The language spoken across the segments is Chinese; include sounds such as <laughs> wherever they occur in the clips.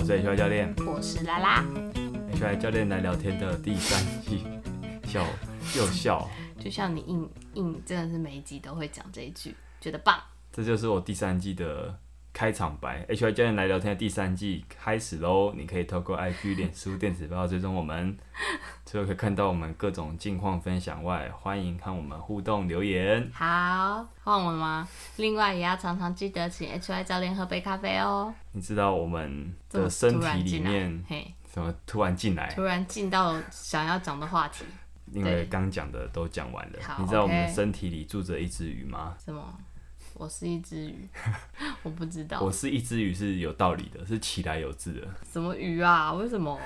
我是 HY 教练，我是拉拉，HY 教练来聊天的第三季，笑又笑，就像你硬硬真的是每一集都会讲这一句，觉得棒。这就是我第三季的开场白。HY 教练来聊天的第三季开始喽！你可以透过 IG、<laughs> 脸书、电子报追踪我们，除了可以看到我们各种近况分享外，欢迎看我们互动留言。好，换我了吗？另外也要常常记得请 HY 教练喝杯咖啡哦。你知道我们的身体里面嘿，怎么突然进来？突然进到想要讲的话题，因为刚讲的都讲完了。你知道我们的身体里住着一只鱼吗？什么？我是一只鱼，<laughs> 我不知道我是一只鱼是有道理的，是起来有字的，什么鱼啊？为什么？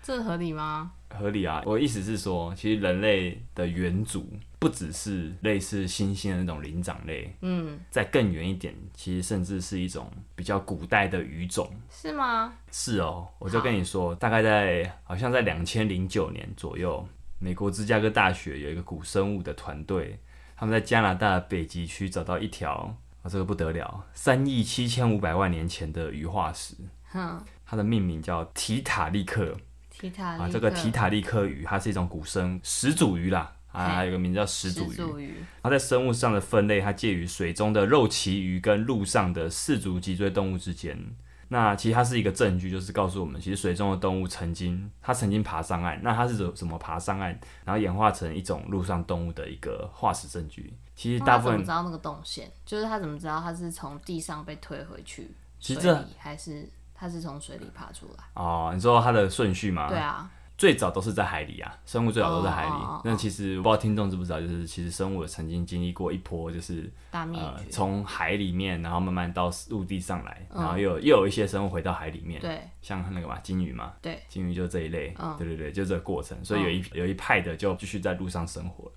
这合理吗？合理啊。我的意思是说，其实人类的远祖不只是类似猩猩的那种灵长类，嗯，在更远一点，其实甚至是一种比较古代的鱼种。是吗？是哦，我就跟你说，大概在好像在两千零九年左右，美国芝加哥大学有一个古生物的团队，他们在加拿大北极区找到一条，啊、这个不得了，三亿七千五百万年前的鱼化石，哼，它的命名叫提塔利克啊，提塔利克这个提塔利克鱼，它是一种古生始祖鱼啦。啊，还有个名字叫。始祖鱼，它在生物上的分类，它介于水中的肉鳍鱼跟陆上的四足脊椎动物之间。那其实它是一个证据，就是告诉我们，其实水中的动物曾经它曾经爬上岸，那它是怎怎么爬上岸，然后演化成一种陆上动物的一个化石证据。其实大部分知道那个动线？就是他怎么知道他是从地上被推回去其实这水里，还是他是从水里爬出来？哦，你说它的顺序吗？对啊，最早都是在海里啊，生物最早都在海里。那其实我不知道听众知不知道，就是其实生物曾经经历过一波，就是大灭。从海里面，然后慢慢到陆地上来，嗯然后又有又有一些生物回到海里面，对像那个嘛金鱼嘛，对，金鱼就这一类，嗯对对对，就这个过程。所以有一、有一派的就继续在路上生活了。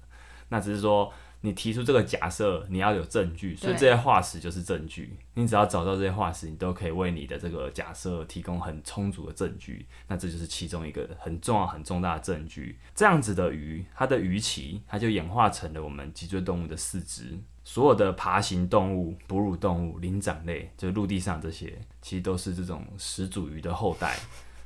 那只是说你提出这个假设，你要有证据，所以这些化石就是证据。你只要找到这些化石，你都可以为你的这个假设提供很充足的证据。那这就是其中一个很重要、很重大的证据。这样子的鱼，它的鱼鳍，它就演化成了我们脊椎动物的四肢。所有的爬行动物、哺乳动物、灵长类，就是陆地上这些，其实都是这种始祖鱼的后代。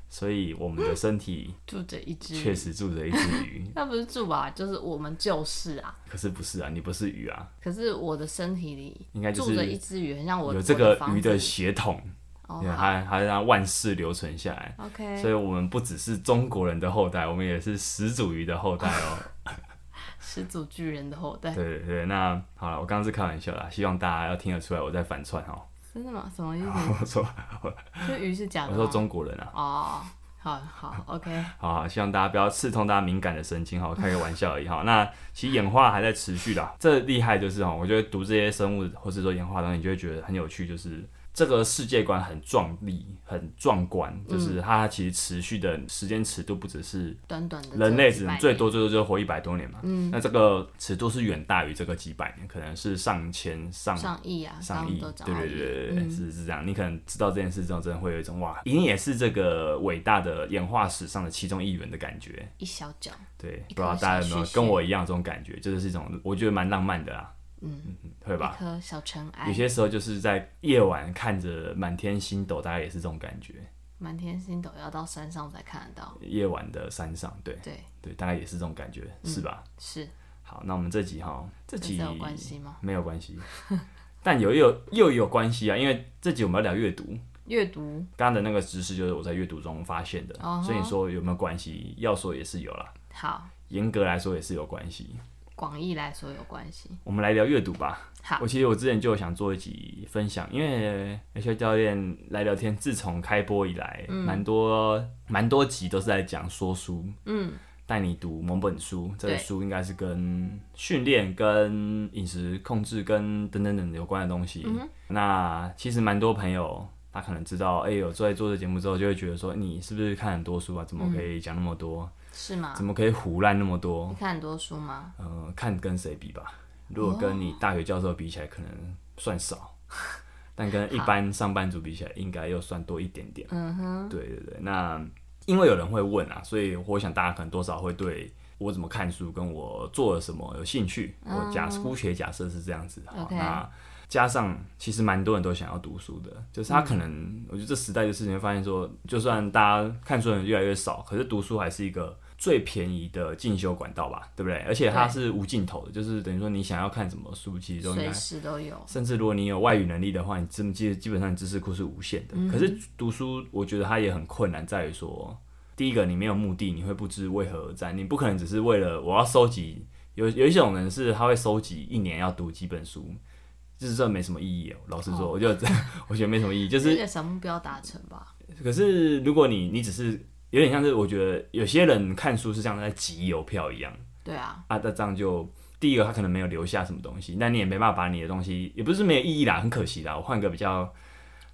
所以我们的身体 <laughs> 住着一只确，实住着一只鱼，<laughs> 那不是住吧？就是我们就是啊。可是不是啊，你不是鱼啊，可是我的身体里应该就住着一是只鱼，很像我有这个鱼的血统，还还让万世留存下来。OK，所以我们不只是中国人的后代，我们也是始祖鱼的后代哦。<laughs> 始祖巨人的后代，对对对，那好了，我刚刚是开玩笑啦，希望大家要听得出来我在反串哦。真的吗？什么意思？我说这鱼是假的？我说中国人啊，哦，好好，<laughs> OK，好好，希望大家不要刺痛大家敏感的神经哈，我开个玩笑而已哈。那其实演化还在持续的，这厉害就是哈，我觉得读这些生物或是说演化的东西，你就会觉得很有趣，就是这个世界观很壮丽、很壮观，就是它其实持续的时间尺度不只是短短的人类只能最多最多就活一百多年嘛，嗯，那这个尺度是远大于这个几百年，可能是上千、上上亿啊，上亿对对对对对，嗯。是是这样。你可能知道这件事之后，真的会有一种哇，一定也是这个伟大的演化史上的其中一员的感觉。一小角，对，不知道大家有没有跟我一样这种感觉，就是一种我觉得蛮浪漫的啦，嗯，会吧一？颗小尘埃有，些时候就是在夜晚看着满天星斗，大概也是这种感觉。满天星斗要到山上才看得到，夜晚的山上，对对，对，大概也是这种感觉，是吧？是，好，那我们这集哈，这集有关系吗？没有关系，<laughs> 但有有又有关系啊，因为这集我们要聊阅读，阅读刚刚的那个知识就是我在阅读中发现的所以你说有没有关系？要说也是有啦，好，严格来说也是有关系。广义来说有关系。我们来聊阅读吧。好我其实我之前就有想做一集分享，因为 H 教练来聊天，自从开播以来，蛮、多蛮多集都是在讲说书，嗯，带你读某本书。这个对书应该是跟训练、跟饮食控制、跟等等等有关的东西。嗯那其实蛮多朋友。他可能知道，哎、有在做这节目之后，就会觉得说，你是不是看很多书啊？怎么可以讲那么多？是吗怎？么可以胡乱那么多你？看很多书吗？呃，看跟谁比吧。如果跟你大学教授比起来，可能算少，<laughs> 但跟一般上班族比起来，应该又算多一点点。嗯哼，对对对，那因为有人会问啊，所以我想大家可能多少会对我怎么看书，跟我做了什么有兴趣。我假姑且假设是这样子。好，那加上其实蛮多人都想要读书的，就是他可能，我觉得这时代就是你会发现说，就算大家看书的人越来越少，可是读书还是一个最便宜的进修管道吧，对不对？而且它是无尽头的，就是等于说你想要看什么书，其实都应该随时都有。甚至如果你有外语能力的话，你基基基本上你知识库是无限的。可是读书，我觉得它也很困难，在于说，第一个你没有目的，你会不知为何而战，你不可能只是为了我要收集。有有一种人是他会收集一年要读几本书，就是这没什么意义哦。老实说，我就 <laughs> 我觉得没什么意义，就是小目标达成吧。可是如果你你只是有点像是，我觉得有些人看书是像在集邮票一样。对啊，啊，那这样就第一个他可能没有留下什么东西，那你也没办法把你的东西，也不是没有意义啦，很可惜啦。我换个比较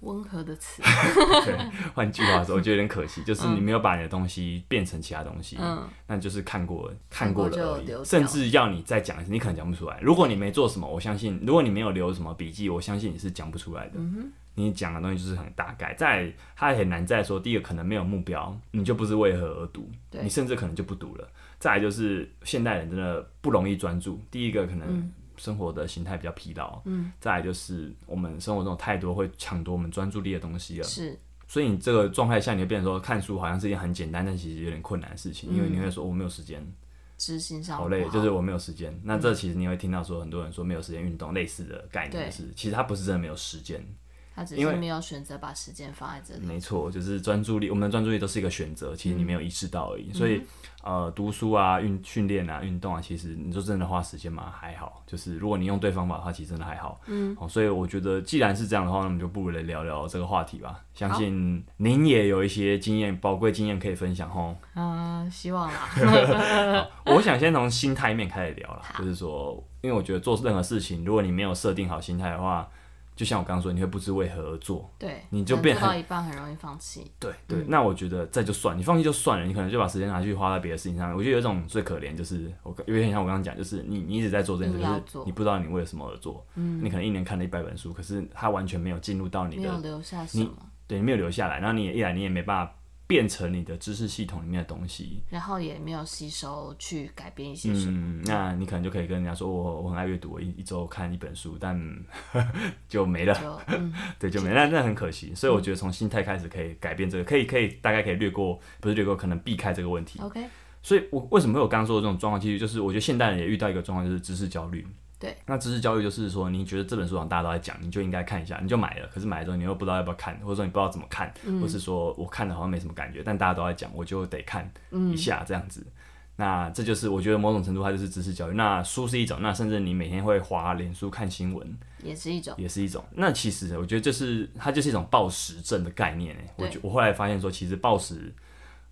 温和的词，<laughs> 对，换句话说，我觉得有点可惜，就是你没有把你的东西变成其他东西，嗯，那就是看过看过了而已，甚至要你再讲一次，你可能讲不出来。如果你没做什么，我相信，如果你没有留什么笔记，我相信你是讲不出来的。嗯你讲的东西就是很大概，再来它也很难再说。第一个可能没有目标，你就不是为何而读，你甚至可能就不读了。再来就是现代人真的不容易专注，第一个可能嗯生活的形态比较疲劳，嗯，再来就是我们生活中太多会抢夺我们专注力的东西了，是。所以你这个状态下，你会变成说看书好像是一件很简单，但其实有点困难的事情，因为你会说我没有时间，执行上好累，就是我没有时间。那这其实你会听到说很多人说没有时间运动，类似的概念是，其实他不是真的没有时间，他只是没有选择把时间放在这里。没错，就是专注力，我们的专注力都是一个选择，其实你没有意识到而已。所以呃，读书啊、运训练啊、运动啊，其实你说真的花时间嘛，还好。就是如果你用对方法的话，其实真的还好。嗯，哦，所以我觉得既然是这样的话，那我们就不如来聊聊这个话题吧。相信您也有一些经验，宝贵经验可以分享吼。嗯，希望啦。<laughs> 我想先从心态面开始聊了，就是说，因为我觉得做任何事情，如果你没有设定好心态的话，就像我刚刚说，你会不知为何而做。对，你就变可能做到一半很容易放弃。对对，那我觉得这就算，你放弃就算了，你可能就把时间拿去花在别的事情上面。我觉得有一种最可怜，就是我有点像我刚刚讲，就是你你一直在做这件事，可是你不知道你为了什么而做。嗯，你可能一年看了一百本书，可是它完全没有进入到你的，没有留下什么，对，你没有留下来，然后你也一来你也没办法变成你的知识系统里面的东西。然后也没有吸收去改变一些什么。嗯，那你可能就可以跟人家说，我我很爱阅读，我一一周看一本书，但 <laughs> 就没了。就嗯，<laughs> 对，就没那那很可惜，所以我觉得从心态开始可以改变这个，可以可以大概可以略过，不是略过，可能避开这个问题。OK，所以我为什么会有刚刚说的这种状况？其实就是我觉得现代人也遇到一个状况，就是知识焦虑。对，那知识教育就是说，你觉得这本书好像大家都在讲，你就应该看一下，你就买了。可是买了之后，你又不知道要不要看，或者说你不知道怎么看，或是说我看的好像没什么感觉，但大家都在讲，我就得看一下这样子。那这就是我觉得某种程度它就是知识教育。那书是一种，那甚至你每天会划脸书看新闻，也是一种。也是一种。那其实我觉得这是它就是一种暴食症的概念诶。我我后来发现说，其实暴食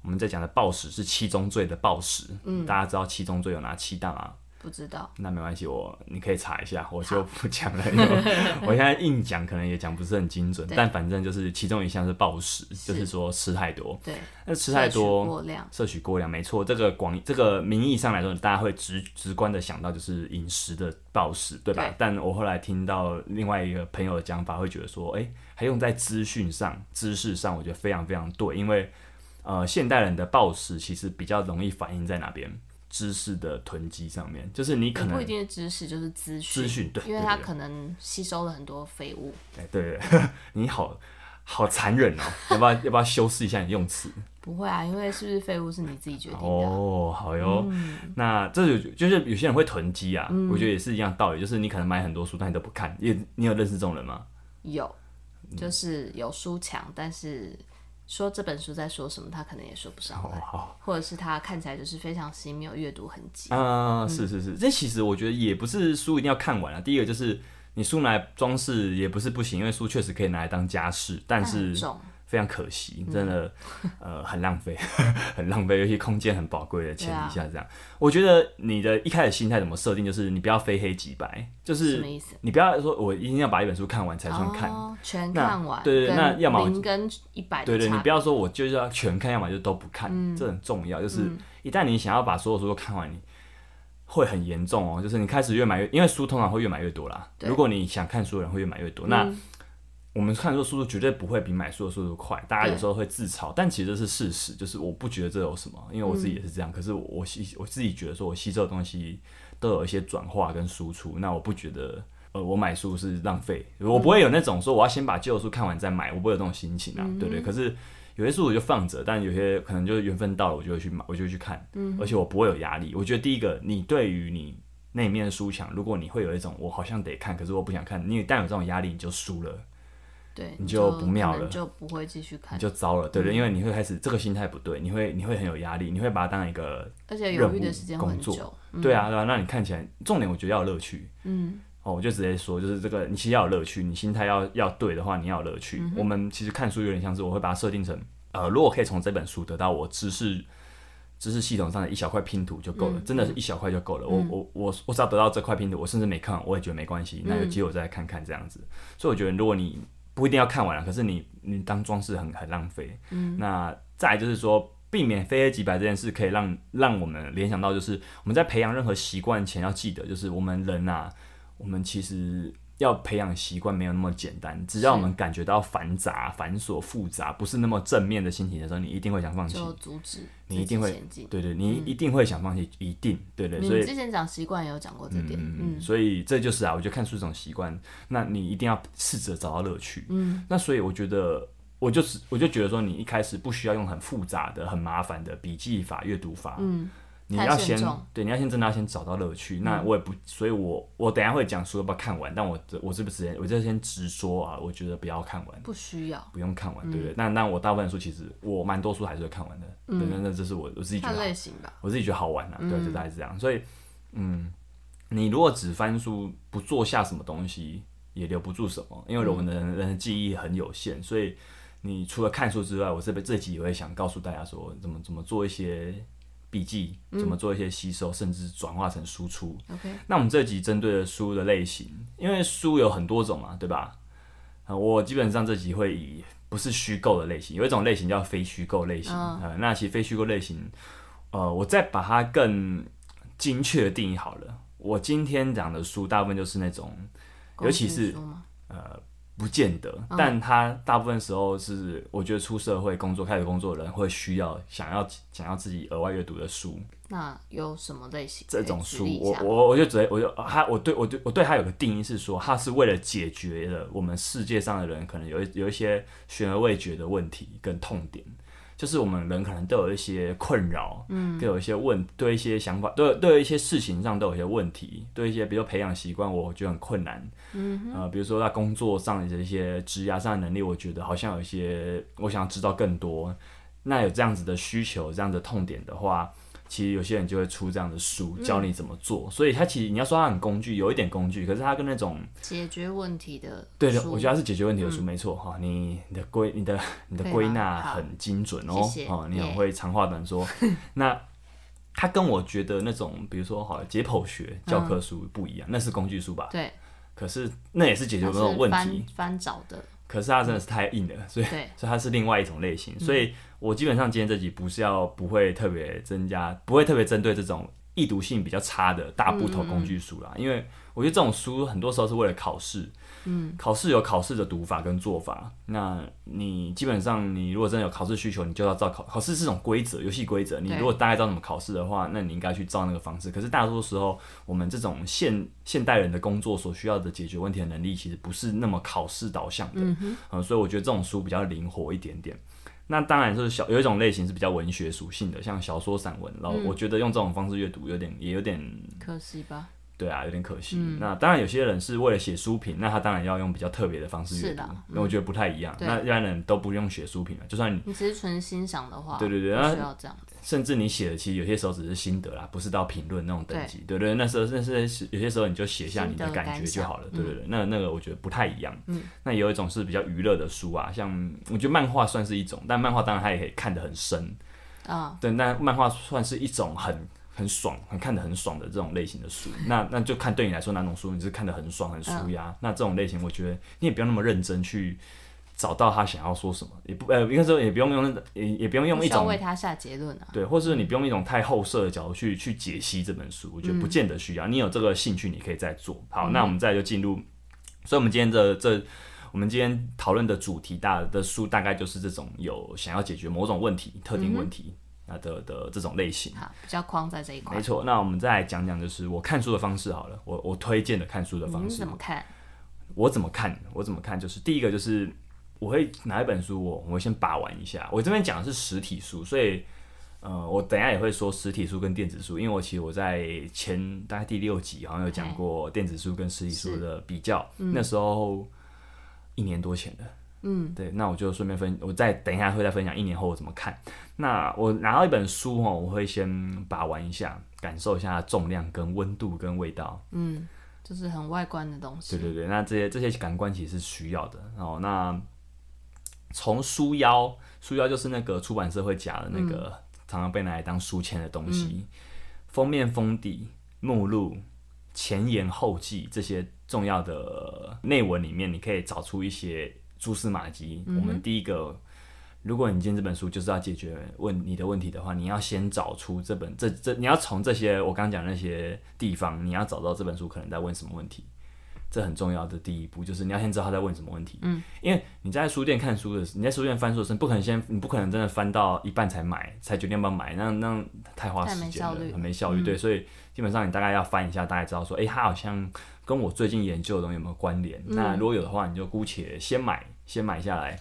我们在讲的暴食是七宗罪的暴食。嗯，大家知道七宗罪有哪七大吗？不知道，那没关系，我你可以查一下，我就不讲了，因为 <laughs> 我现在硬讲可能也讲不是很精准，但反正就是其中一项是暴食，就是说吃太多。对，那吃太多，过量，摄取过量，没错，这个广这个名义上来说，大家会直直观的想到就是饮食的暴食，对吧？对但我后来听到另外一个朋友的讲法，会觉得说，哎、还用在资讯上、知识上，我觉得非常非常对，因为呃，现代人的暴食其实比较容易反映在哪边？知识的囤积上面，就是你可能不一定是知识，就是资讯。资讯对，因为它可能吸收了很多废物。哎，对对，<laughs> 你好好残忍哦，<laughs> 要不要要不要修饰一下你用词？不会啊，因为是不是废物是你自己决定的。哦，好哟。嗯那这就就是有些人会囤积啊，我觉得也是一样道理，就是你可能买很多书，但你都不看。也你有认识这种人吗？有，就是有书墙，但是说这本书在说什么，他可能也说不上哦，来，好。或者是他看起来就是非常新，没有阅读痕迹。啊、是是是，这其实我觉得也不是书一定要看完啊。第一个就是你书拿来装饰也不是不行，因为书确实可以拿来当家饰，但是重，非常可惜，真的，呃，很浪费，<laughs> 很浪费，尤其空间很宝贵的前提下，这样，我觉得你的一开始心态怎么设定，就是你不要非黑即白，就是？你不要说我一定要把一本书看完才算看，哦，全看完。对对那要么零跟一百对对，你不要说我就是要全看，要么就都不看，嗯这很重要。就是一旦你想要把所有书都看完，你会很严重哦。就是你开始越买越，因为书通常会越买越多啦。如果你想看书的人会越买越多，那我们看书的速度绝对不会比买书的速度快。大家有时候会自嘲，但其实这是事实，就是我不觉得这有什么，因为我自己也是这样。可是我我吸我自己觉得说我吸收的东西都有一些转化跟输出，那我不觉得呃，我买书是浪费，我不会有那种说我要先把旧书看完再买，我不会有这种心情啊，对不对？可是有些书我就放着，但有些可能就是缘分到了，我就会去买，我就会去看，而且我不会有压力。我觉得第一个，你对于你那一面的书墙，如果你会有一种我好像得看，可是我不想看，你一旦有这种压力，你就输了。对，你就不妙了就不会继续看你，就糟了，对不对？因为你会开始这个心态不对，你会你会很有压力，你会把它当一个而且任务犹豫的时间工作。对啊，对啊，那你看起来重点，我觉得要有乐趣。嗯，哦，我就直接说，就是这个，你其实要有乐趣，你心态要要对的话，你要有乐趣。嗯我们其实看书有点像是，我会把它设定成，呃，如果可以从这本书得到我知识知识系统上的一小块拼图就够了，嗯真的是一小块就够了。我我我我只要得到这块拼图，我甚至没看完，我也觉得没关系，那有机会我再来看看这样子。所以我觉得，如果你不一定要看完了，可是你你当装饰很很浪费。嗯，那再就是说。避免非黑即白这件事，可以让让我们联想到，就是我们在培养任何习惯前，要记得，就是我们人啊，我们其实要培养习惯没有那么简单。只要我们感觉到繁杂、繁琐、复杂，不是那么正面的心情的时候，你一定会想放弃。就阻止你一定会。对对，你一定会想放弃，一定对对，你所以之前讲习惯也有讲过这点，嗯，所以这就是啊，我觉得看书这种习惯，那你一定要试着找到乐趣。嗯，那所以我觉得，我就是我就觉得说，你一开始不需要用很复杂的、很麻烦的笔记法、阅读法。嗯。你要先对，你要先真的要先找到乐趣。那我也不，所以我我等下会讲书要不要看完，但我我是不是我就先直说啊？我觉得不要看完，不需要不用看完，对不对？那那我大部分书其实我蛮多书还是会看完的，对，那那这是我我自己觉得类型吧。我自己觉得好玩啊，对，就大概是这样。所以，嗯，你如果只翻书不做下什么东西，也留不住什么，因为我们的人人的记忆很有限，所以你除了看书之外，我这边这集也会想告诉大家说，怎么怎么做一些笔记，怎么做一些吸收，甚至转化成输出。OK，那我们这集针对的书的类型，因为书有很多种嘛，对吧？啊、我基本上这集会以不是虚构的类型，有一种类型叫非虚构类型。呃，那其实非虚构类型，呃，我再把它更精确的定义好了。我今天讲的书，大部分就是那种，尤其是呃，不见得，但他大部分时候是，我觉得出社会工作开始工作的人会需要想要想要自己额外阅读的书。那有什么类型？这种书，我我我就直接我就他我对我对我对他有个定义是说，他是为了解决了我们世界上的人可能有有一些悬而未决的问题跟痛点，就是我们人可能都有一些困扰，嗯，都有一些问，对一些想法，对对一些事情上都有一些问题，对一些比如说培养习惯，我觉得很困难，嗯，呃，比如说在工作上的一些职业上的能力，我觉得好像有一些我想要知道更多，那有这样子的需求，这样的痛点的话。其实有些人就会出这样的书，教你怎么做。所以它其实你要说它很工具，有一点工具，可是它跟那种解决问题的对的，我觉得它是解决问题的书，没错哈。你你的归你的你的归纳很精准哦，哦，你很会长话短说。<laughs> 那它跟我觉得那种比如说好解剖学教科书不一样，那是工具书吧？对，可是那也是解决它某种问题，翻找的，可是它真的是太硬了，所以，<laughs> 所以它是另外一种类型。所以我基本上今天这集不是要不会特别增加，不会特别针对这种易读性比较差的大部头工具书啦，因为我觉得这种书很多时候是为了考试。嗯，考试有考试的读法跟做法，那你基本上你如果真的有考试需求，你就要照考。考试是种规则，游戏规则。你如果大概知道怎么考试的话，那你应该去照那个方式。可是大多数时候，我们这种现现代人的工作所需要的解决问题的能力，其实不是那么考试导向的。嗯所以我觉得这种书比较灵活一点点。那当然就是小有一种类型是比较文学属性的，像小说、散文。然后我觉得用这种方式阅读有点也有点可惜吧？对啊，有点可惜。嗯那当然有些人是为了写书评，那他当然要用比较特别的方式阅读是的。嗯那我觉得不太一样。对那一般人都不用写书评了，就算你你只是纯欣赏的话，对对对不那需要这样子。甚至你写的，其实有些时候只是心得啦，不是到评论那种等级。对对，那时候那是有些时候你就写下你的感觉就好了。对对对，那那个我觉得不太一样。嗯，那有一种是比较娱乐的书啊，像我觉得漫画算是一种，但漫画当然它也可以看得很深。啊，对，那漫画算是一种很很爽、很看得很爽的这种类型的书。那那就看对你来说哪种书你是看得很爽、很舒压。嗯那这种类型，我觉得你也不要那么认真去找到他想要说什么，也不呃，应该说也不用用那也也不用用一种为他下结论啊。对，或者是你不用一种太后设的角度去去解析这本书，我觉得不见得需要。你有这个兴趣，你可以再做。好，那我们再就进入，所以我们今天的这我们今天讨论的主题大的书大概就是这种有想要解决某种问题、特定问题。啊的的这种类型。好，比较框在这一块。没错，那我们再来讲讲，就是我看书的方式好了，我我推荐的看书的方你式。怎么看？我怎么看？我怎么看？就是第一个就是我会拿一本书，我我会先把玩一下。我这边讲的是实体书，所以呃，我等一下也会说实体书跟电子书，因为我其实我在前大概第六集好像有讲过电子书跟实体书的比较，那时候一年多前的。嗯，对，那我就顺便分，我再等一下会再分享一年后我怎么看。那我拿到一本书哦，我会先把玩一下，感受一下重量、跟温度、跟味道。嗯，就是很外观的东西。对对对，那这些这些感官其实是需要的。哦，那从书腰，书腰就是那个出版社会夹的那个，常常被拿来当书签的东西。封面、封底、目录、前言、后记这些重要的内文里面，你可以找出一些蛛丝马迹。我们第一个。如果你今天这本书就是要解决问你的问题的话，你要先找出这本这这，你要从这些我刚刚讲的那些地方，你要找到这本书可能在问什么问题，这很重要的第一步就是你要先知道他在问什么问题。嗯，因为你在书店看书的时候，你在书店翻书的时候，不可能先你不可能真的翻到一半才买，才决定要不要买，那那太花时间了，很没效率。对，所以基本上你大概要翻一下，大概知道说，哎，他好像跟我最近研究的东西有没有关联？那如果有的话，你就姑且先买，先买下来。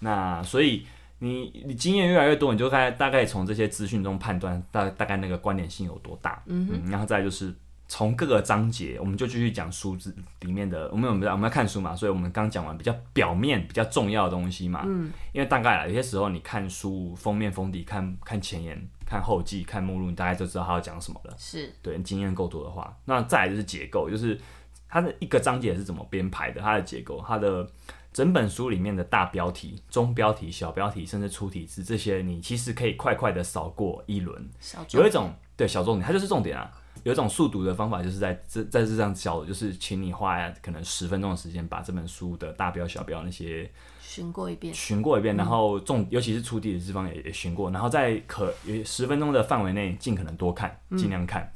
那所以。你你经验越来越多，你就大大概从这些资讯中判断大大概那个关联性有多大。嗯哼，然后再就是从各个章节，我们就继续讲书字里面的。我们我们我们要看书嘛，所以我们刚讲完比较表面、比较重要的东西嘛。嗯，因为大概啊，有些时候你看书封面封底，看看前言、看后记、看目录，你大概就知道他要讲什么了。是，对，经验够多的话，那再来就是结构，就是它的一个章节是怎么编排的，它的结构，它的。整本书里面的大标题、中标题、小标题，甚至出题字，这些你其实可以快快的扫过一轮。有一种对小重点，它就是重点啊。有一种速读的方法，就是在这在这上教的，就是请你花可能十分钟的时间，把这本书的大标、小标那些寻过一遍，寻过一遍，然后重尤其是出地的地方也也寻过，然后在可十分钟的范围内，尽可能多看，尽量看。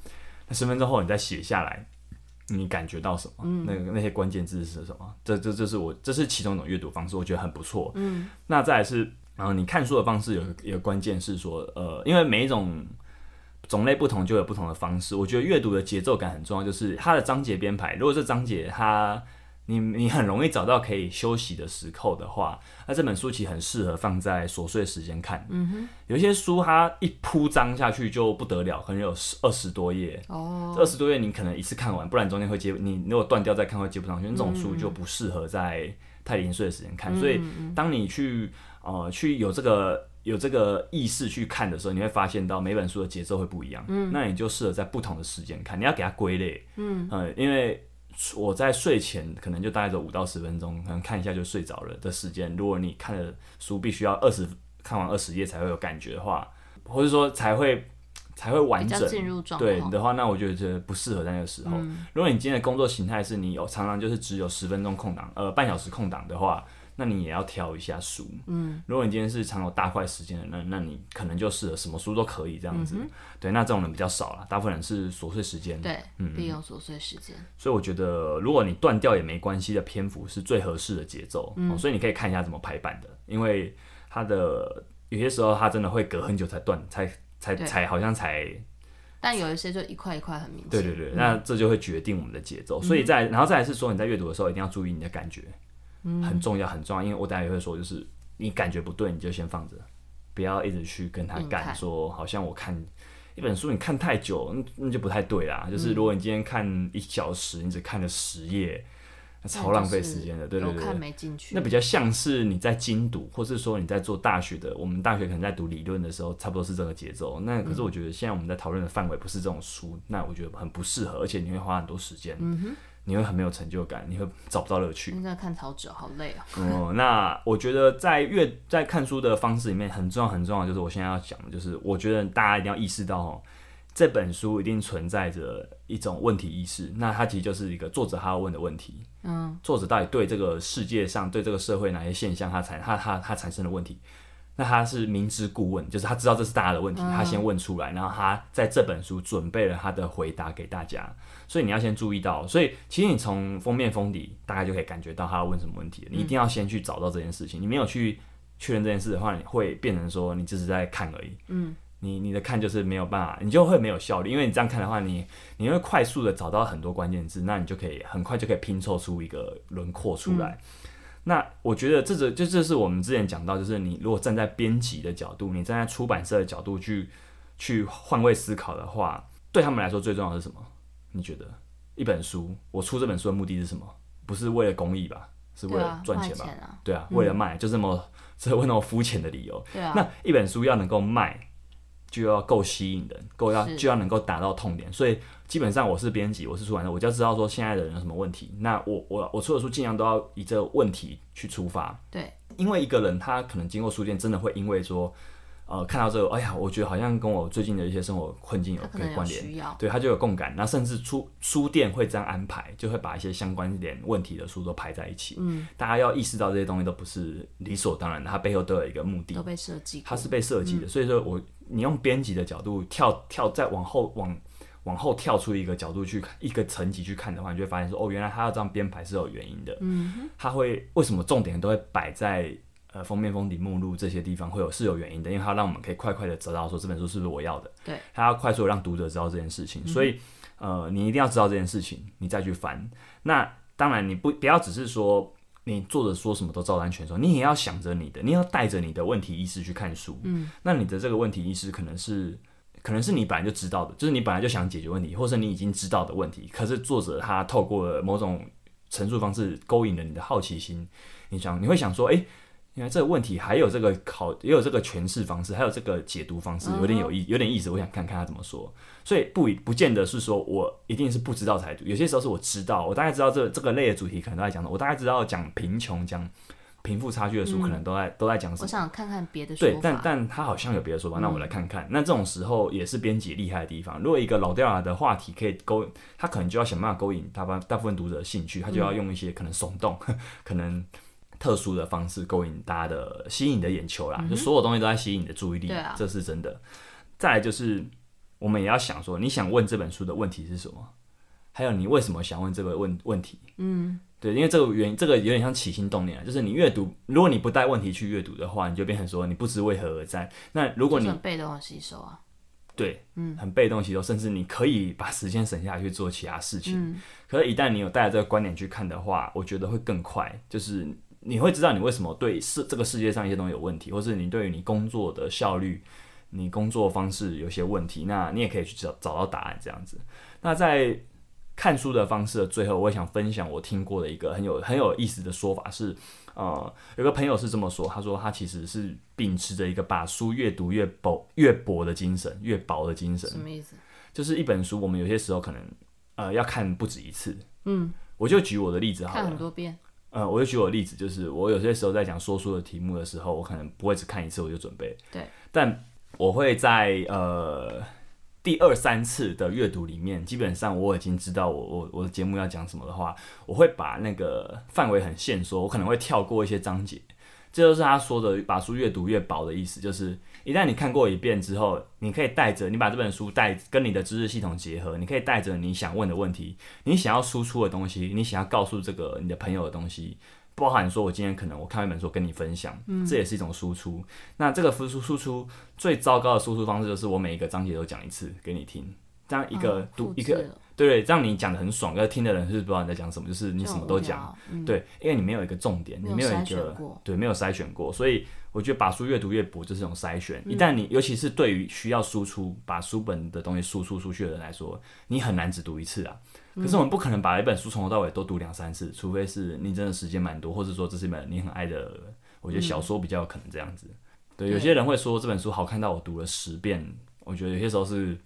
那十分钟后，你再写下来。你感觉到什么？那个那些关键字是什么？这这这是我这是其中一种阅读方式，我觉得很不错。嗯，那再是，然后，你看书的方式有一个关键是说，呃，因为每一种种类不同，就有不同的方式。我觉得阅读的节奏感很重要，就是它的章节编排。如果这章节它你你很容易找到可以休息的时候的话，那这本书其实很适合放在琐碎时间看。嗯哼，有一些书它一铺张下去就不得了，可能有十二十多页。哦，这二十多页你可能一次看完，不然中间会接你如果断掉再看会接不上去。那种书就不适合在太零碎的时间看。所以当你去呃去有这个有这个意识去看的时候，你会发现到每本书的节奏会不一样。嗯，那你就适合在不同的时间看。你要给它归类。嗯，呃，因为。我在睡前可能就大概走五到十分钟，可能看一下就睡着了的时间。如果你看的书必须要二十看完二十页才会有感觉的话，或者说才会才会完整进入状对的话，那我觉得不适合在那个时候。如果你今天的工作形态是你有常常就是只有十分钟空档，呃，半小时空档的话。那你也要挑一下书，嗯，如果你今天是常有大块时间的，那那你可能就适合什么书都可以这样子，对，那这种人比较少了，大部分人是琐碎时间，对，嗯，利用琐碎时间，所以我觉得如果你断掉也没关系的篇幅是最合适的节奏，嗯，所以你可以看一下怎么排版的，因为它的有些时候它真的会隔很久才断，才才才好像才，但有一些就一块一块很明显，对对对，那这就会决定我们的节奏，所以在然后再来是说你在阅读的时候一定要注意你的感觉。很重要，很重要，因为我等下也会说，就是你感觉不对，你就先放着，不要一直去跟他干，说好像我看一本书，你看太久，那那就不太对啦。就是如果你今天看一小时，你只看了十页，那超浪费时间的，对对对，看没进去。那比较像是你在精读，或是说你在做大学的，我们大学可能在读理论的时候，差不多是这个节奏。那可是我觉得现在我们在讨论的范围不是这种书，那我觉得很不适合，而且你会花很多时间。你会很没有成就感，你会找不到乐趣。现在看草纸好累哦。哦，那我觉得在阅在看书的方式里面，很重要很重要，就是我现在要讲的，就是我觉得大家一定要意识到哦，这本书一定存在着一种问题意识。那它其实就是一个作者他要问的问题。嗯。作者到底对这个世界上、对这个社会哪些现象，他产他他他产生的问题？那他是明知故问，就是他知道这是大家的问题，他先问出来，然后他在这本书准备了他的回答给大家。所以你要先注意到，所以其实你从封面封底大概就可以感觉到他要问什么问题。你一定要先去找到这件事情。你没有去确认这件事的话，你会变成说你只是在看而已。嗯，你你的看就是没有办法，你就会没有效率，因为你这样看的话，你你会快速的找到很多关键字，那你就可以很快就可以拼凑出一个轮廓出来。那我觉得这个就这是我们之前讲到，就是你如果站在编辑的角度，你站在出版社的角度去去换位思考的话，对他们来说最重要的是什么？你觉得一本书，我出这本书的目的是什么？不是为了公益吧？是为了赚钱吧？对啊为了卖，就这么 <laughs> 这为那么肤浅的理由。对啊，那一本书要能够卖，就要够吸引人，够要就要能够达到痛点。所以基本上我是编辑，我是出版社，我就要知道说现在的人有什么问题。那我我我出的书尽量都要以这个问题去出发，对，因为一个人他可能经过书店，真的会因为说。呃，看到这个，哎呀，我觉得好像跟我最近的一些生活困境有关联，对他就有共感，那甚至出书店会这样安排，就会把一些相关点问题的书都排在一起。嗯，大家要意识到这些东西都不是理所当然的，它背后都有一个目的。都，被设计，它是被设计的。所以说我你用编辑的角度跳跳再往后往往后跳出一个角度去看一个层级去看的话，你就会发现说哦，原来他要这样编排是有原因的。嗯，他会为什么重点都会摆在呃封面、封底、目录这些地方会有是有原因的，因为它让我们可以快快的知道说这本书是不是我要的。对，他要快速让读者知道这件事情，所以呃，你一定要知道这件事情，你再去翻。那当然，你不不要只是说你作者说什么都照单全收，你也要想着你的，你要带着你的问题意识去看书。嗯，那你的这个问题意识可能是。可能是你本来就知道的，就是你本来就想解决问题，或是你已经知道的问题。可是作者他透过了某种陈述方式勾引了你的好奇心，你想你会想说，诶，原来这个问题还有这个考，也有这个诠释方式，还有这个解读方式，有点有意，有点意思。我想看看他怎么说。所以不不见得是说我一定是不知道才读，有些时候是我知道，我大概知道这这个类的主题可能都在讲什么，我大概知道讲贫穷、讲贫富差距的书可能都在、都在讲什么我。想看看别的对说，法，但但他好像有别的说法，那我来看看。那这种时候也是编辑厉害的地方。如果一个老掉牙的话题可以勾，他可能就要想办法勾引大部大部分读者的兴趣，他就要用一些可能耸动、<laughs> 可能特殊的方式勾引大家的吸引你的眼球啦。就所有东西都在吸引你的注意力，啊这是真的。再来就是，我们也要想说，你想问这本书的问题是什么？还有你为什么想问这个问问题？嗯，对，因为这个原这个有点像起心动念啊，就是你阅读，如果你不带问题去阅读的话，你就变成说你不知为何而战。那如果你很被动的吸收啊，对，嗯，很被动吸收，甚至你可以把时间省下来去做其他事情。嗯，可是，一旦你有带着这个观点去看的话，我觉得会更快，就是你会知道你为什么对世这个世界上一些东西有问题，或是你对于你工作的效率、你工作方式有些问题，那你也可以去找找到答案这样子。那在看书的方式的最后，我也想分享我听过的一个很有很有意思的说法是，呃，有个朋友是这么说，他说他其实是秉持着一个把书越读越薄越薄的精神，越薄的精神，什么意思？就是一本书，我们有些时候可能呃要看不止一次。嗯，我就举我的例子好看很了，多遍，呃，我就举我的例子，就是我有些时候在讲说书的题目的时候，我可能不会只看一次我就准备，对，但我会在呃第二三次的阅读里面，基本上我已经知道我我我的节目要讲什么的话，我会把那个范围很限缩，我可能会跳过一些章节。这就是他说的把书越读越薄的意思，就是一旦你看过一遍之后，你可以带着你把这本书带跟你的知识系统结合，你可以带着你想问的问题，你想要输出的东西，你想要告诉这个你的朋友的东西，包含说我今天可能我看一本书跟你分享，这也是一种输出。那这个输出输出最糟糕的输出方式就是我每一个章节都讲一次给你听，这样一个嗯读、一个对对，这样你讲的很爽，但听的人是不知道你在讲什么，就是你什么都讲。，对，因为你没有一个重点，你没有一个对，没有筛选过，所以我觉得把书越读越薄就是一种筛选。嗯一旦你，尤其是对于需要输出把书本的东西输出出去的人来说，你很难只读一次啊。可是我们不可能把一本书从头到尾都读两三次，除非是你真的时间蛮多，或者说这是一本你很爱的，我觉得小说比较有可能这样子。对，有些人会说这本书好看到我读了十遍，我觉得有些时候是。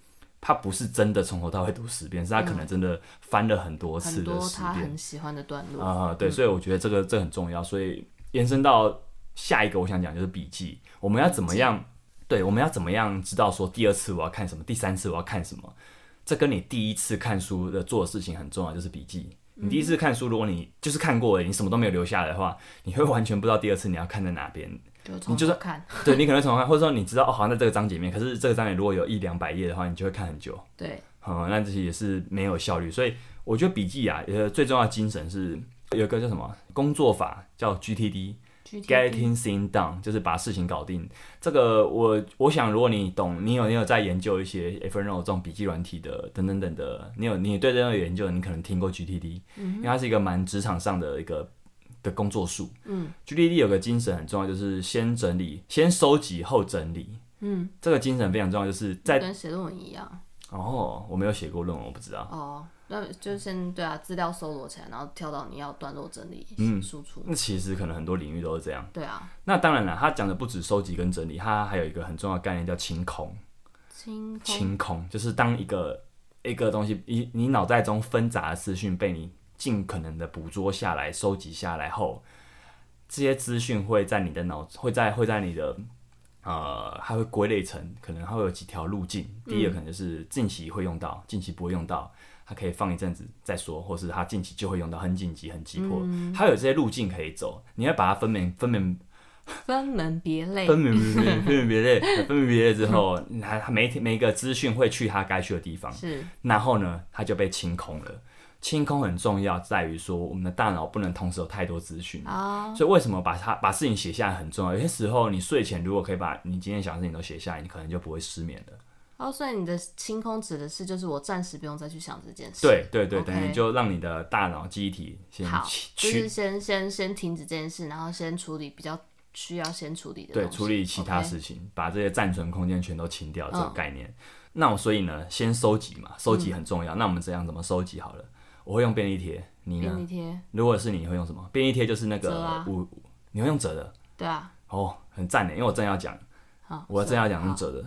他不是真的从头到尾读十遍，是他可能真的翻了很多次很多的十遍。他很喜欢的段落，啊、对，所以我觉得这个这很重要，所以延伸到下一个我想讲就是笔记，我们要怎么样？对，我们要怎么样知道说第二次我要看什么，第三次我要看什么？这跟你第一次看书的做的事情很重要，就是笔记。你第一次看书，如果你就是看过了，你什么都没有留下来的话，你会完全不知道第二次你要看在哪边。你就是看，<laughs> 对你可能从头看，或者说你知道哦，好像在这个章节里面，可是这个章节如果有一两百页的话，你就会看很久。对，嗯，那这些也是没有效率，所以我觉得笔记啊，呃，最重要的精神是有一个叫什么工作法，叫 GTD，GTD getting things done，就是把事情搞定。这个我我想，如果你懂，你有你有在研究一些 Evernote 这种笔记软体的等等等的，你有你对这个有研究，你可能听过 GTD，、因为它是一个蛮职场上的一个的工作术。嗯，GTD 有个精神很重要，就是先整理、先收集后整理。嗯，这个精神非常重要，就是在跟写论文一样哦，我没有写过论文，我不知道。哦。那就先对啊，资料搜罗起来，然后跳到你要段落整理、嗯输出。那其实可能很多领域都是这样。对啊，那当然了，他讲的不止收集跟整理，他还有一个很重要的概念叫清空。清空清空，就是当一个一个东西，你你脑袋中纷杂的资讯被你尽可能的捕捉下来、收集下来后，这些资讯会在你的脑会在会在你的呃，它会归类成可能它会有几条路径。第一个可能就是近期会用到，近期不会用到，它可以放一阵子再说，或是它近期就会用到，很紧急、很急迫。它有这些路径可以走，你要把它分门分门分门别类。分门别类，分门别类，分门别类之后，<laughs> 它它每一每一个资讯会去它该去的地方，是然后呢，它就被清空了。清空很重要，在于说我们的大脑不能同时有太多资讯。啊，所以为什么把它把事情写下来很重要？有些时候你睡前如果可以把你今天想的事情都写下来，你可能就不会失眠了。哦，所以你的清空指的是，就是我暂时不用再去想这件事。对对对等于就让你的大脑记忆体先好，去就是先先先停止这件事，然后先处理比较需要先处理的对处理其他事情把这些暂存空间全都清掉这个嗯概念。那我所以呢，先收集嘛，收集很重要。那我们怎样怎么收集好了？我会用便利贴，你呢？便利贴，如果是你会用什么？便利贴就是那个折啊。五，你会用折的。对啊，哦，很赞的，因为我正要讲，好，我正要讲用折的，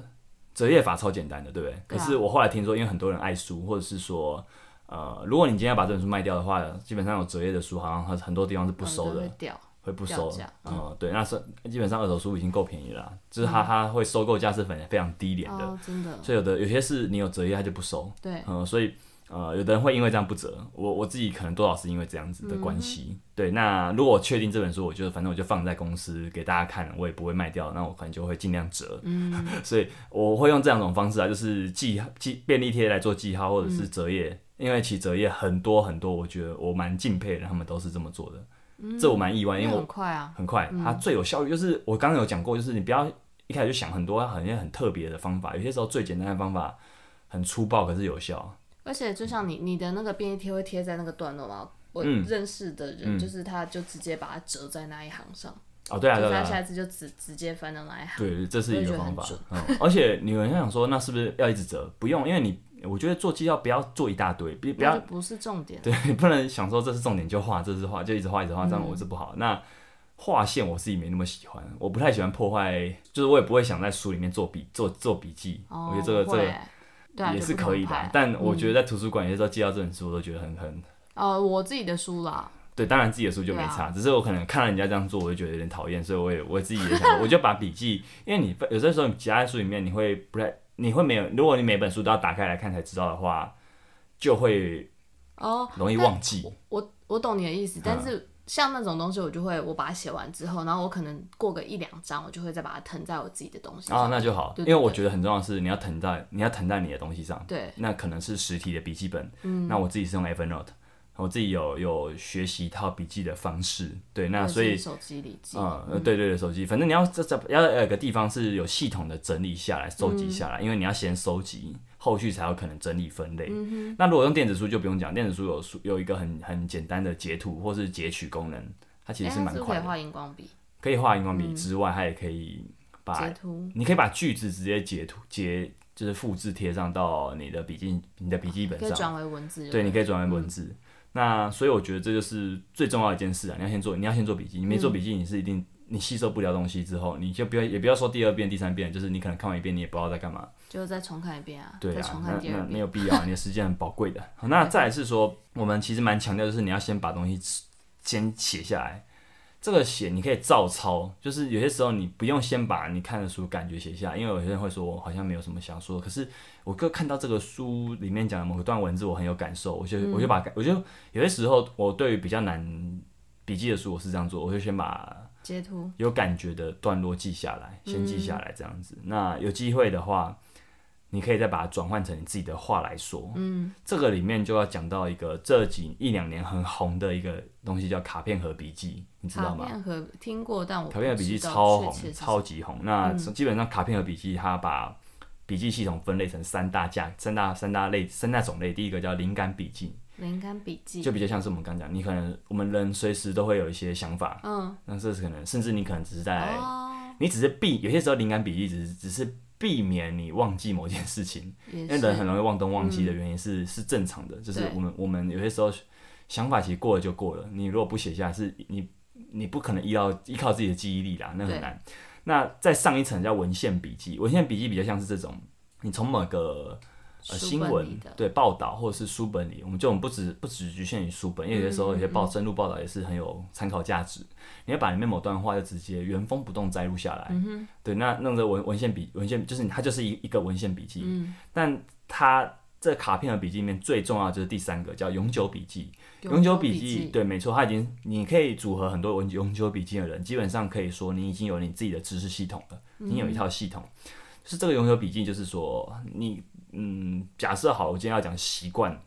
折页法超简单的，对不对？对啊。可是我后来听说，因为很多人爱书，或者是说，呃，如果你今天要把这本书卖掉的话，基本上有折页的书，好像很很多地方是不嗯收的会，掉，会不收掉价。嗯，对，那是基本上二手书已经够便宜了啦，就是它它会收购价是非非常低廉的，哦，真的，所以有的有些是你有折页它就不收，对，嗯，所以呃，有的人会因为这样不折，我我自己可能多少是因为这样子的关系。对，那如果我确定这本书，我就反正我就放在公司给大家看，我也不会卖掉，那我可能就会尽量折。嗯，<laughs> 所以我会用这两种方式啊，就是记记便利贴来做记号，或者是折页。因为其实折页很多很多，我觉得我蛮敬佩的，他们都是这么做的。这我蛮意外，因为我因为很快啊，很快，它最有效率就是我刚刚有讲过，就是你不要一开始就想很多好像很特别的方法，有些时候最简单的方法很粗暴，可是有效。而且就像你你的那个便利贴会贴在那个段落嘛，我嗯认识的人就是他就直接把它折在那一行上，哦，对啊，下一次就直直接翻到那一行。对，这是一个方法。嗯，而且有人想说，那是不是要一直折？不用，因为你我觉得做记号不要做一大堆，不不要不是重点。对，你 <laughs> 不能想说这是重点就画，这是画就一直画一直画，这样我是不好。那画线我自己没那么喜欢，我不太喜欢破坏，就是我也不会想在书里面做笔做做笔记。哦，我觉得这个这个对啊也是可以的，但我觉得在图书馆有些时候借到这本书，我都觉得很很呃，我自己的书啦，对，当然自己的书就没差，只是我可能看了人家这样做，我就觉得有点讨厌，所以我也我自己也想，我就把笔记，因为你有些时候你夹在书里面，你会不太，你会没有，如果你每本书都要打开来看才知道的话，就会哦，容易忘记。我我懂你的意思，但嗯。是像那种东西，我就会我把它写完之后，然后我可能过个一两章，我就会再把它腾在我自己的东西啊，那就好，对因为我觉得很重要的是你要腾在你要腾在你的东西上，对，那可能是实体的笔记本，那我自己是用 Evernote，我自己有有学习一套笔记的方式，对，那所以手机里记，嗯，呃对对对，手机，反正你要这这要有个地方是有系统的整理下来、收集下来，因为你要先收集，后续才有可能整理分类。那如果用电子书就不用讲，电子书有书有一个很很简单的截图或是截取功能，它其哎实是蛮快的，可以画荧光笔可以画荧光笔之外，它也可以把截图，你可以把句子直接截图截就是复制贴上到你的笔记你的笔记本上，可以转为文字。对，你可以转为文字。那所以我觉得这就是最重要的一件事啊！你要先做，你要先做笔记。你没做笔记，你是一定你吸收不了东西之后，你就不要也不要说第二遍、第三遍，就是你可能看完一遍，你也不知道在干嘛。就再重看一遍啊，对啊那那没看第二遍。有必要，你的时间很宝贵的。好，那再来是说，我们其实蛮强调，就是你要先把东西先写下来。这个写你可以照抄，就是有些时候你不用先把你看的书感觉写下来，因为有些人会说我好像没有什么想说，可是我哥看到这个书里面讲的某一段文字，我很有感受，我就、我就把我就有些时候我对于比较难笔记的书，我是这样做，我就先把截图，有感觉的段落记下来，先记下来这样子。那有机会的话，你可以再把它转换成你自己的话来说。嗯，这个里面就要讲到一个这几一两年很红的一个东西，叫卡片盒笔记，你知道吗？卡片盒听过，但我卡片盒笔记超红超级红。那基本上卡片盒笔记它把笔记系统分类成三大架、三大三大类、三大种类。第一个叫灵感笔记，灵感笔记，就比较像是我们刚讲，你可能我们人随时都会有一些想法，嗯，那这是可能，甚至你可能只是在，哦，你只是避，有些时候灵感笔记只是只是避免你忘记某件事情，也因为人很，容易忘东忘西的原因是、是正常的，就是我们我们有些时候想法其实过了就过了，你如果不写下来，是你你不可能依靠依靠自己的记忆力啦，那很难。那再上一层叫文献笔记，文献笔记比较像是这种，你从某个呃新闻对报道或者是书本里，我们就我们不只不只局限于书本，因为有些时候有些嗯报深入报道也是很有参考价值。你要把里面某段话就直接原封不动摘录下来，嗯对，那弄个文文献笔文献就是它就是一一个文献笔记，嗯但它这卡片的笔记里面最重要就是第三个叫永久笔记。永久笔记，对，没错，它已经你可以组合很多永永久笔记的人，基本上可以说你已经有你自己的知识系统了，嗯你有一套系统。就是这个永久笔记，就是说你嗯，假设好，我今天要讲习惯，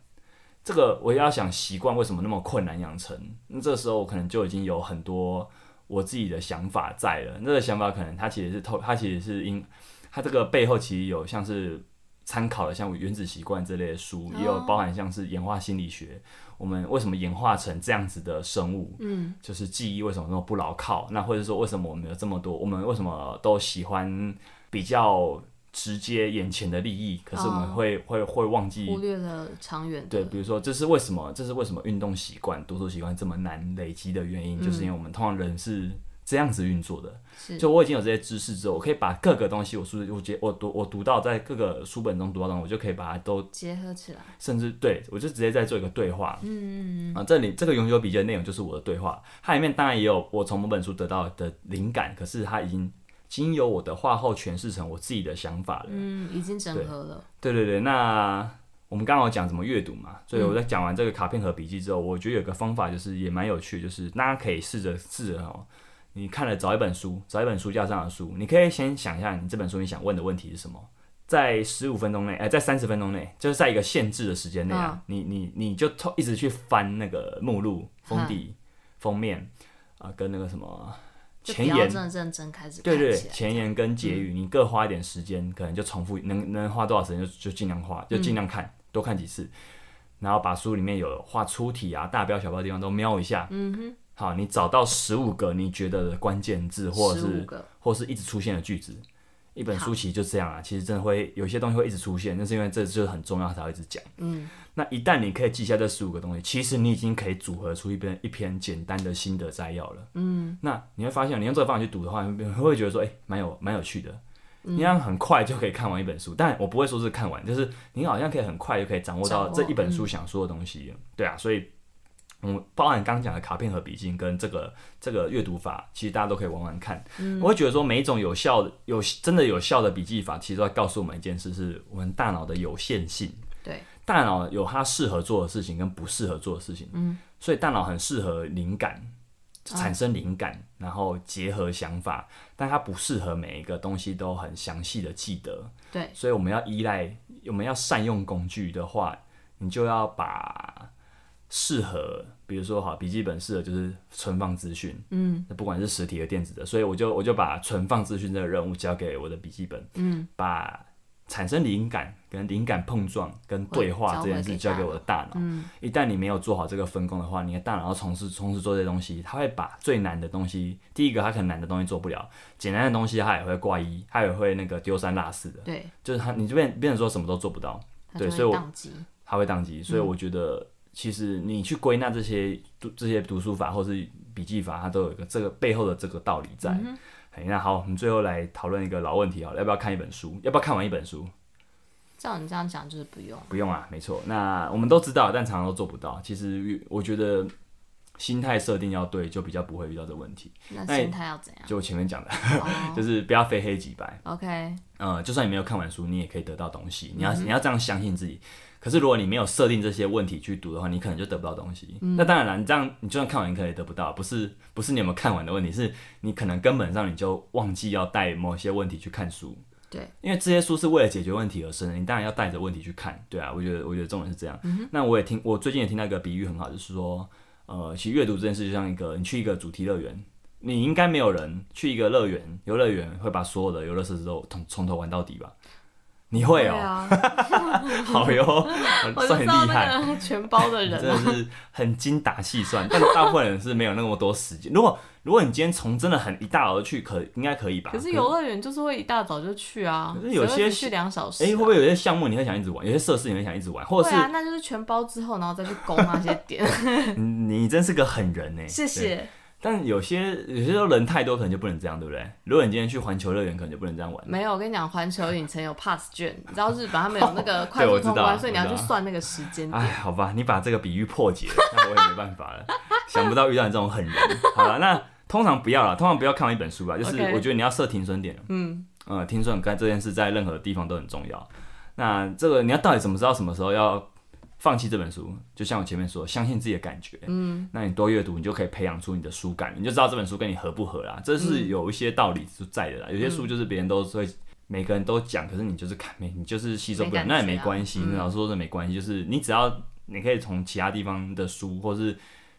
这个我要想习惯为什么那么困难养成，那这个时候我可能就已经有很多我自己的想法在了。那个想法可能它其实是透，它其实是因它这个背后其实有像是参考了像《原子习惯》这类的书，也有包含像是演化心理学，我们为什么演化成这样子的生物，嗯，就是记忆为什么那么不牢靠，那或者说为什么我们有这么多，我们为什么都喜欢比较直接眼前的利益，可是我们哦会、会会忘记忽略了长远，对，比如说这是为什么，这是为什么运动习惯、读书习惯这么难累积的原因，就是因为我们通常人是这样子运作的。是。就我已经有这些知识之后，我可以把各个东西，我书我觉我读我读到在各个书本中读到的，我就可以把它都，结合起来，甚至对我就直接在做一个对话。嗯嗯。啊，这里这个永久笔记的内容就是我的对话，它里面当然也有我从某本书得到的灵感，可是它已经经由我的话后诠释成我自己的想法了。嗯，已经整合了，对对对，那我们刚好讲怎么阅读嘛，所以我在讲完这个卡片和笔记之后，我觉得有个方法就是也蛮有趣，就是大家可以试着试着哦，你看了找一本书，找一本书架上的书，你可以先想一下你这本书你想问的问题是什么。在十五分钟内，哎、在三十分钟内，就是在一个限制的时间内啊，你你你就透一直去翻那个目录、封底、封面啊、跟那个什么就前言真真开始对对，前言跟结语，你各花一点时间，可能就重复，能能花多少时间就就尽量花，就尽量看，多看几次，然后把书里面有画粗体啊、大标小标的地方都瞄一下。嗯哼。好，你找到十五个你觉得的关键字，或者是或是一直出现的句子。一本书其实就这样啊，其实真的会有些东西会一直出现，那是因为这就是很重要才会一直讲。嗯，那一旦你可以记下这十五个东西，其实你已经可以组合出一篇一篇简单的心得摘要了。嗯，那你会发现，你用这个方法去读的话，你会会觉得说，哎、蛮有蛮有趣的。你这样很快就可以看完一本书，但我不会说是看完，就是你好像可以很快就可以掌握到这一本书想说的东西。对啊，所以我们包含刚刚讲的卡片和笔记跟这个这个阅读法，其实大家都可以玩玩看。我会觉得说，每一种有效的、有真的有效的笔记法，其实都在告诉我们一件事：是我们大脑的有限性。对，大脑有它适合做的事情跟不适合做的事情，嗯，所以大脑很适合灵感，产生灵感，然后结合想法，但它不适合每一个东西都很详细的记得，对，所以我们要依赖，我们要善用工具的话，你就要把适合，比如说哈笔记本适合就是存放资讯，嗯，不管是实体的、电子的，所以我就我就把存放资讯这个任务交给我的笔记本，嗯，把产生灵感跟灵感碰撞跟对话这件事交给我的大脑。嗯，一旦你没有做好这个分工的话，你的大脑要从事从事做这些东西，它会把最难的东西，第一个它可能难的东西做不了，简单的东西它也会挂一，它也会那个丢三落四的，对，就是它你这边变成说什么都做不到，对所以我会宕机，它会宕机。所以我觉得，其实你去归纳这些读这些读书法或是笔记法，它都有一个这个背后的这个道理在。哎、那好，我们最后来讨论一个老问题好了，要不要看一本书？要不要看完一本书？照你这样讲就是不用，不用啊，没错。那我们都知道，但常常都做不到。其实我觉得心态设定要对，就比较不会遇到这个问题。那那心态要怎样？就我前面讲的，哦 <laughs> 就是不要非黑即白。，OK，呃，就算你没有看完书，你也可以得到东西。你要、你要这样相信自己。可是如果你没有设定这些问题去读的话，你可能就得不到东西。那当然了，你这样你就算看完，你可能也得不到。不是不是你有没有看完的问题，是你可能根本上你就忘记要带某些问题去看书。对，因为这些书是为了解决问题而生的，你当然要带着问题去看，对啊，我觉得我觉得重点是这样。那我也听，我最近也听到一个比喻很好，就是说，呃，其实阅读这件事就像一个，你去一个主题乐园，你应该没有人去一个乐园游乐园会把所有的游乐设施都从从头玩到底吧？你会哦、<laughs> 好哟，<laughs> 算很厉害。全包的人啊，的是很精打细算，但大部分人是没有那么多时间。如果如果你今天从真的很一大早就去，可应该可以吧？可是游乐园就是会一大早就去啊，可是有些去两小时、哎、啊。会不会有些项目你会想一直玩，有些设施你会想一直玩，或者是会啊，那就是全包之后，然后再去攻那些点。<laughs> 你你真是个狠人呢？对。谢谢。但有些有些时候人太多，可能就不能这样，对不对？如果你今天去环球乐园，可能就不能这样玩。没有，我跟你讲，环球影城有 pass 券，你知道日本他们有那个快速通关，<laughs> 所以你要去算那个时间哎，好吧，你把这个比喻破解了，那我也没办法了。想不到遇到你这种狠人。好了，那通常不要了，通常不要看完一本书吧，就是我觉得你要设停损点。嗯，呃，听说干这件事在任何地方都很重要。那这个你要到底怎么知道什么时候要放弃这本书？就像我前面说，相信自己的感觉。嗯，那你多阅读，你就可以培养出你的书感，你就知道这本书跟你合不合啦。这是有一些道理是在的啦。有些书就是别人都会。每个人都讲，可是你就是看没，你就是吸收不了，那也没关系。那老师说这没关系，就是你只要你可以从其他地方的书，或是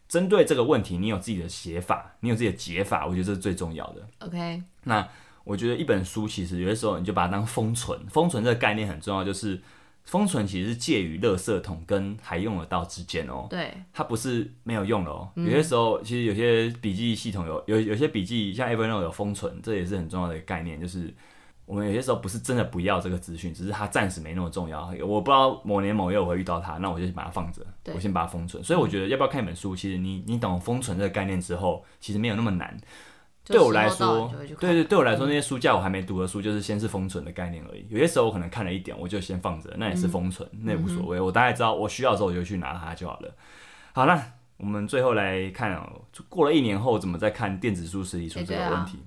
针对这个问题，你有自己的写法，你有自己的解法，我觉得这是最重要的。OK，那我觉得一本书其实有的时候你就把它当封存，封存这个概念很重要，就是封存其实是介于垃圾桶跟还用得到之间哦，对，它不是没有用的哦。有些时候其实有些笔记系统有有有些笔记像 Evernote 有封存，这也是很重要的一个概念，就是。我们有些时候不是真的不要这个资讯，只是它暂时没那么重要。我不知道某年某月我会遇到它，那我就把它放着，我先把它封存。所以我觉得要不要看一本书，其实你你懂封存这个概念之后，其实没有那么难。就对我来说对对，对我来说，那些书架我还没读的书，就是先是封存的概念而已。有些时候我可能看了一点，我就先放着，那也是封存，那也无所谓。我大概知道我需要的时候，我就去拿它就好了。好，那我们最后来看哦，过了一年后，怎么再看电子书、实体书这个问题？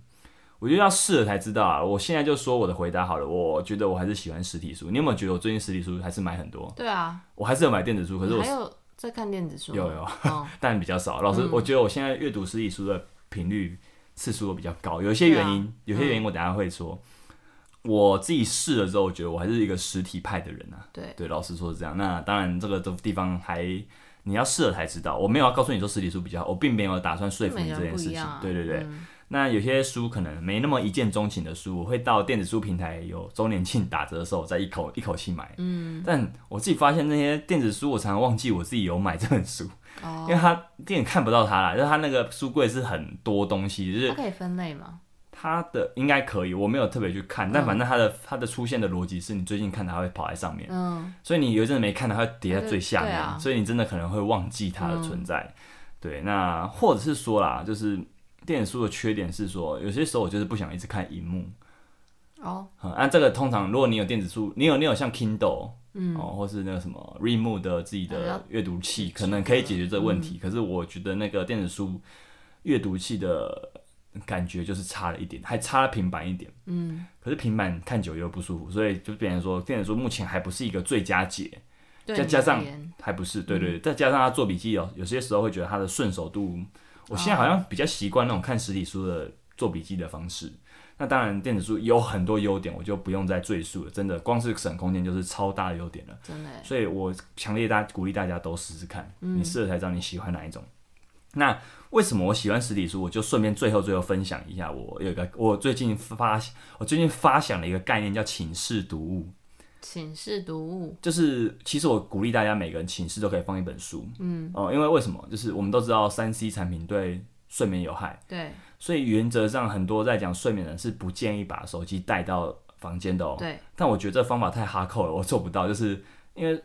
我觉得要试了才知道啊。我现在就说我的回答好了，我觉得我还是喜欢实体书。你有没有觉得我最近实体书还是买很多？对啊，我还是有买电子书，可是我你还有在看电子书？有有哦，<laughs> 但比较少。老师，我觉得我现在阅读实体书的频率次数都比较高，有一些原因，有些原因我等下会说。我自己试了之后，我觉得我还是一个实体派的人啊。对，对，老实说是这样。那当然，这个这地方还你要试了才知道。我没有要告诉你说实体书比较好，我并没有打算说服你这件事情。对对对。嗯那有些书可能没那么一见钟情的书，我会到电子书平台有周年庆打折的时候，我再一口一口气买。嗯，但我自己发现那些电子书，我常常忘记我自己有买这本书，哦因为它电影看不到它啦，就是它那个书柜是很多东西，就是它可以分类吗？它的应该可以，我没有特别去看，但反正它的它的出现的逻辑是你最近看它会跑在上面，嗯，所以你有一阵子没看它会叠在最下面，啊所以你真的可能会忘记它的存在。对，那或者是说啦，就是电子书的缺点是说，有些时候我就是不想一直看荧幕。哦，嗯，那、这个通常如果你有电子书，你有你有像 Kindle，嗯，哦，或是那个什么 Readmoo 的自己的阅读器，可能可以解决这个问题。可是我觉得那个电子书阅读器的感觉就是差了一点，还差了平板一点。嗯，可是平板看久又不舒服，所以就变成说电子书目前还不是一个最佳解。对再加上还不是，对对对，再加上他做笔记哦，有些时候会觉得他的顺手度，我现在好像比较习惯那种看实体书的做笔记的方式。那当然，电子书有很多优点，我就不用再赘述了。真的，光是省空间就是超大的优点了。真的所以我强烈大鼓励大家都试试看，你试了才知道你喜欢哪一种。那为什么我喜欢实体书？我就顺便最后最后分享一下，我有一个我最近发我最近发想了一个概念叫寝室读物。寝室读物，就是其实我鼓励大家每个人寝室都可以放一本书，嗯，哦，因为为什么？就是我们都知道三 C 产品对睡眠有害，对所以原则上很多在讲睡眠的人是不建议把手机带到房间的哦。对，但我觉得这方法太哈扣了，我做不到，就是因为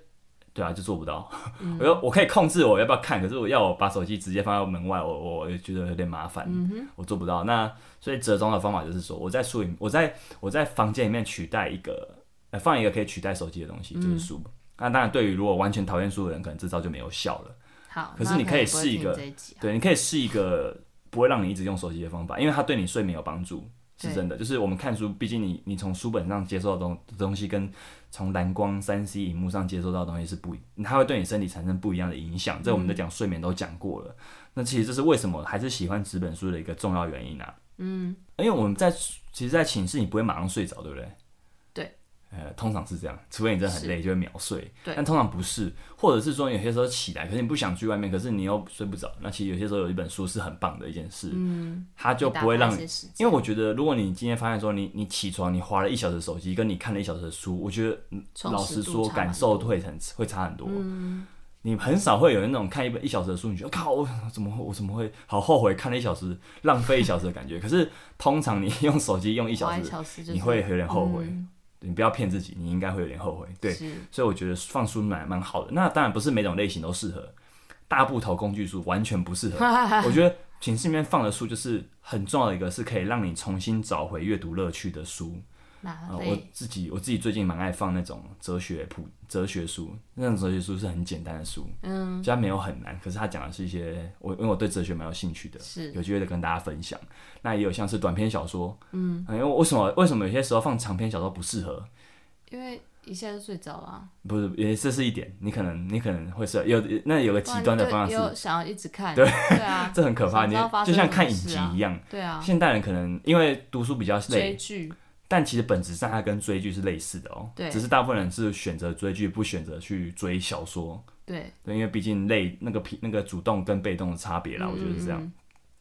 对啊，就做不到。<laughs> 我要我可以控制我要不要看，可是我要我把手机直接放到门外，我我也觉得有点麻烦，我做不到。那所以折中的方法就是说，我在书里，我在我在房间里面取代一个呃放一个可以取代手机的东西，就是书。那当然，对于如果完全讨厌书的人，可能这招就没有效了。好，可是你可以试一个对，你可以试一个不会让你一直用手机的方法，因为它对你睡眠有帮助，是真的。就是我们看书，毕竟你你从书本上接受的东东西，跟从蓝光三 C 荧幕上接收到的东西是不，它会对你身体产生不一样的影响。这我们在讲睡眠都讲过了。那其实这是为什么还是喜欢纸本书的一个重要原因啊。嗯，因为我们在其实，在寝室你不会马上睡着，对不对？呃，通常是这样，除非你真的很累，就会秒睡。对但通常不是，或者是说有些时候起来，可是你不想去外面，可是你又睡不着。那其实有些时候有一本书是很棒的一件事，嗯，它就不会让你因为我觉得，如果你今天发现说你你起床你花了一小时手机，跟你看了一小时的书，我觉得老实说感受会很会差很多。你很少会有那种看一本一小时的书，你觉得靠，我怎么会我怎么会好后悔看了一小时，浪费一小时的感觉。可是通常你用手机用一小时，小时就是你会有点后悔。嗯你不要骗自己，你应该会有点后悔。对，所以我觉得放书蛮蛮好的。那当然不是每种类型都适合，大部头工具书完全不适合。<laughs> 我觉得寝室里面放的书就是很重要的一个，是可以让你重新找回阅读乐趣的书。我？自己我自己最近蛮爱放那种哲学普哲学书，那种哲学书是很简单的书，嗯，就它没有很难，可是它讲的是一些我因为我对哲学蛮有兴趣的，是。有机会的跟大家分享。那也有像是短篇小说，嗯，因为为什么为什么有些时候放长篇小说不适合？因为一下就睡着了啊，不是，也这是一点，你可能你可能会是有那有个极端的方式，就有想要一直看，对。对啊，<laughs> 这很可怕，你就像看影集一样。对啊，现代人可能因为读书比较追累，剧，但其实本质上它跟追剧是类似的哦。对只是大部分人是选择追剧，不选择去追小说。对，对，因为毕竟类那个皮那个主动跟被动的差别啦，我觉得是这样。嗯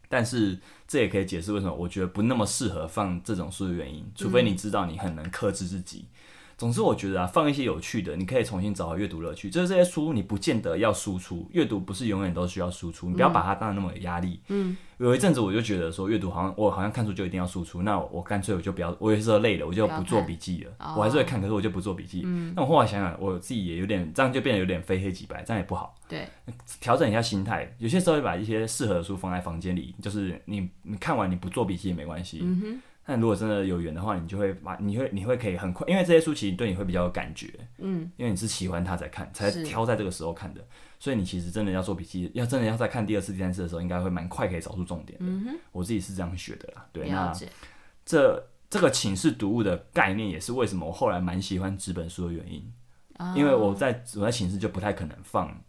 但是这也可以解释为什么我觉得不那么适合放这种书的原因，除非你知道你很能克制自己。总之，我觉得啊，放一些有趣的，你可以重新找回阅读乐趣。就是这些书，你不见得要输出，阅读不是永远都需要输出，你不要把它当得那么有压力。嗯，有一阵子我就觉得说，阅读好像我好像看书就一定要输出，那我干脆我就不要，我有些时候累了，我就不做笔记了。哦我还是会看，可是我就不做笔记。嗯，那我后来想想，我自己也有点这样，就变得有点非黑即白，这样也不好。对，调整一下心态，有些时候会把一些适合的书放在房间里，就是你你看完你不做笔记也没关系。嗯哼。但如果真的有缘的话，你就会把你会你会可以很快，因为这些书其实对你会比较有感觉。嗯。因为你是喜欢它才看，才挑在这个时候看的，所以你其实真的要做笔记，要真的要再看第二次、第三次的时候，应该会蛮快可以找出重点的。我自己是这样学的啦。对，那这这个寝室读物的概念，也是为什么我后来蛮喜欢纸本书的原因。因为我在我在寝室就不太可能放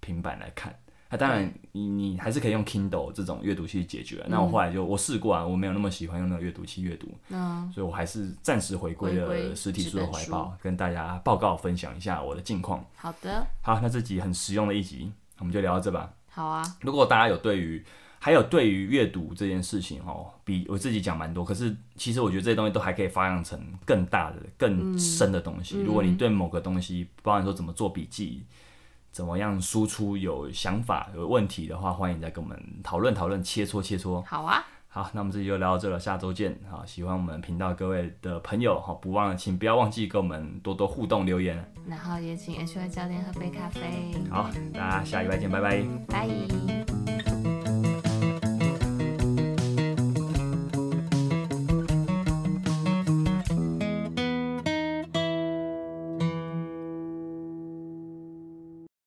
平板来看。那、当然你，你还是可以用 Kindle 这种阅读器解决。那我后来就我试过啊，我没有那么喜欢用那个阅读器阅读，嗯，所以我还是暂时回归了实体书的怀抱，跟大家报告分享一下我的近况。好的，好，那这集很实用的一集，我们就聊到这吧。好啊，如果大家有对于还有对于阅读这件事情哦，比我自己讲蛮多，可是其实我觉得这些东西都还可以发扬成更大的、更深的东西。如果你对某个东西，包含说怎么做笔记、怎么样输出有想法、有问题的话，欢迎再跟我们讨论讨论、切磋切磋。好啊，好，那我们这集就聊到这了，下周见。好，喜欢我们频道各位的朋友，好，不忘了请不要忘记跟我们多多互动留言。然后也请 H Y 教练喝杯咖啡，好，大家下礼拜见，拜拜。拜。